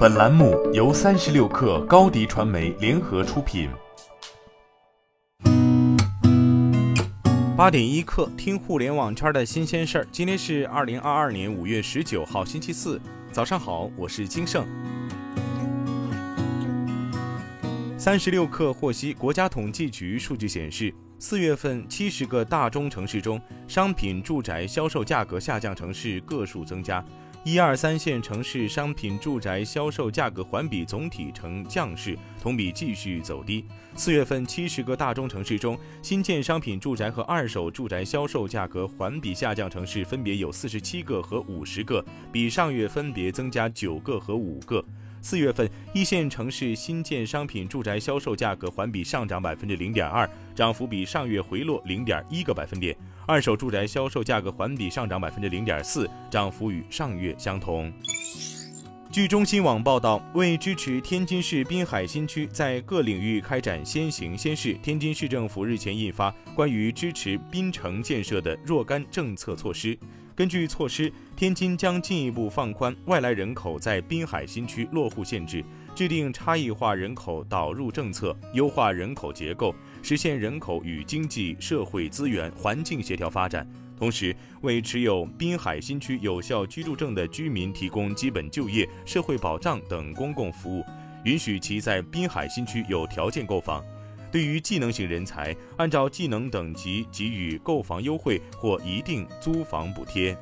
本栏目由三十六氪高低传媒联合出品。八点一刻，听互联网圈的新鲜事儿。今天是二零二二年五月十九号，星期四，早上好，我是金盛。三十六氪获悉，国家统计局数据显示，四月份七十个大中城市中，商品住宅销售价格下降城市个数增加。一二三线城市商品住宅销售价格环比总体呈降势，同比继续走低。四月份七十个大中城市中，新建商品住宅和二手住宅销售价格环比下降城市分别有四十七个和五十个，比上月分别增加九个和五个。四月份一线城市新建商品住宅销售价格环比上涨百分之零点二，涨幅比上月回落零点一个百分点。二手住宅销售价格环比上涨百分之零点四，涨幅与上月相同。据中新网报道，为支持天津市滨海新区在各领域开展先行先试，天津市政府日前印发关于支持滨城建设的若干政策措施。根据措施，天津将进一步放宽外来人口在滨海新区落户限制，制定差异化人口导入政策，优化人口结构。实现人口与经济社会资源环境协调发展，同时为持有滨海新区有效居住证的居民提供基本就业、社会保障等公共服务，允许其在滨海新区有条件购房。对于技能型人才，按照技能等级给予购房优惠或一定租房补贴。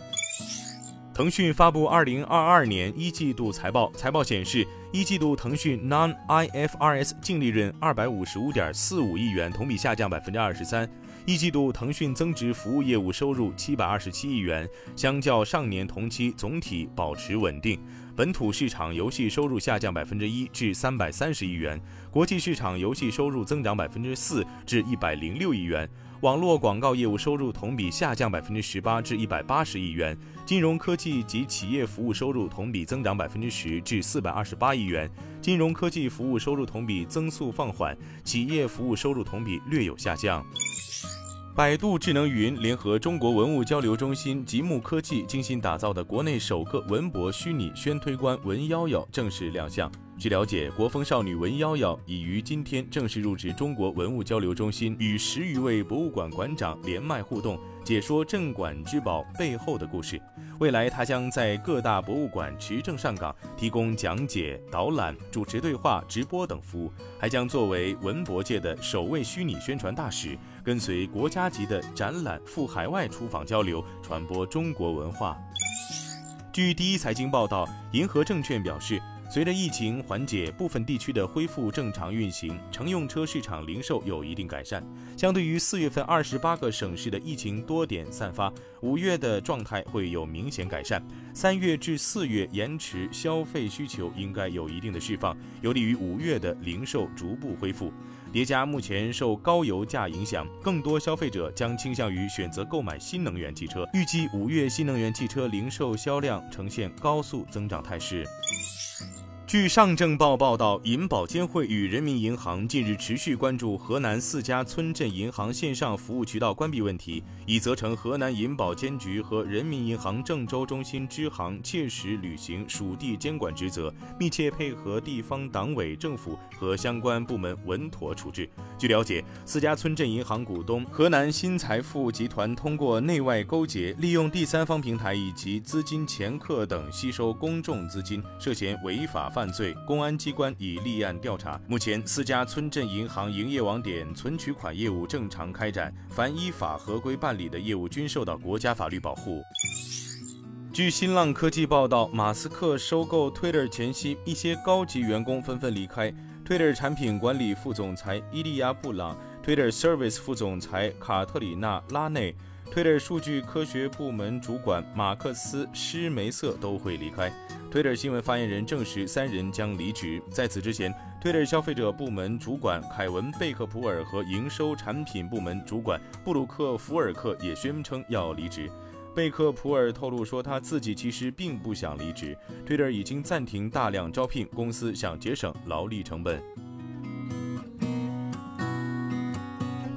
腾讯发布二零二二年一季度财报，财报显示，一季度腾讯 non-IFRS 净利润二百五十五点四五亿元，同比下降百分之二十三。一季度腾讯增值服务业务收入七百二十七亿元，相较上年同期总体保持稳定。本土市场游戏收入下降百分之一至三百三十亿元，国际市场游戏收入增长百分之四至一百零六亿元。网络广告业务收入同比下降百分之十八至一百八十亿元，金融科技及企业服务收入同比增长百分之十至四百二十八亿元，金融科技服务收入同比增速放缓，企业服务收入同比略有下降。百度智能云联合中国文物交流中心、吉木科技精心打造的国内首个文博虚拟宣推官文幺幺正式亮相。据了解，国风少女文幺幺已于今天正式入职中国文物交流中心，与十余位博物馆馆长连麦互动，解说镇馆之宝背后的故事。未来，她将在各大博物馆持证上岗，提供讲解、导览、主持对话、直播等服务，还将作为文博界的首位虚拟宣传大使，跟随国家级的展览赴海外出访交流，传播中国文化。据第一财经报道，银河证券表示。随着疫情缓解，部分地区的恢复正常运行，乘用车市场零售有一定改善。相对于四月份二十八个省市的疫情多点散发，五月的状态会有明显改善。三月至四月延迟消费需求应该有一定的释放，有利于五月的零售逐步恢复。叠加目前受高油价影响，更多消费者将倾向于选择购买新能源汽车。预计五月新能源汽车零售销量呈现高速增长态势。据上证报报道，银保监会与人民银行近日持续关注河南四家村镇银行线上服务渠道关闭问题，已责成河南银保监局和人民银行郑州中心支行切实履行属地监管职责，密切配合地方党委政府和相关部门稳妥处置。据了解，四家村镇银行股东河南新财富集团通过内外勾结，利用第三方平台以及资金掮客等吸收公众资金，涉嫌违法。犯罪，公安机关已立案调查。目前，四家村镇银行营业网点存取款业务正常开展，凡依法合规办理的业务均受到国家法律保护。据新浪科技报道，马斯克收购 Twitter 前夕，一些高级员工纷纷离开。Twitter 产品管理副总裁伊利亚·布朗、Twitter Service 副总裁卡特里娜·拉内、Twitter 数据科学部门主管马克思·施梅瑟都会离开。Twitter 新闻发言人证实，三人将离职。在此之前，Twitter 消费者部门主管凯文·贝克普尔和营收产品部门主管布鲁克·福尔克也宣称要离职。贝克普尔透露说，他自己其实并不想离职。Twitter 已经暂停大量招聘，公司想节省劳力成本。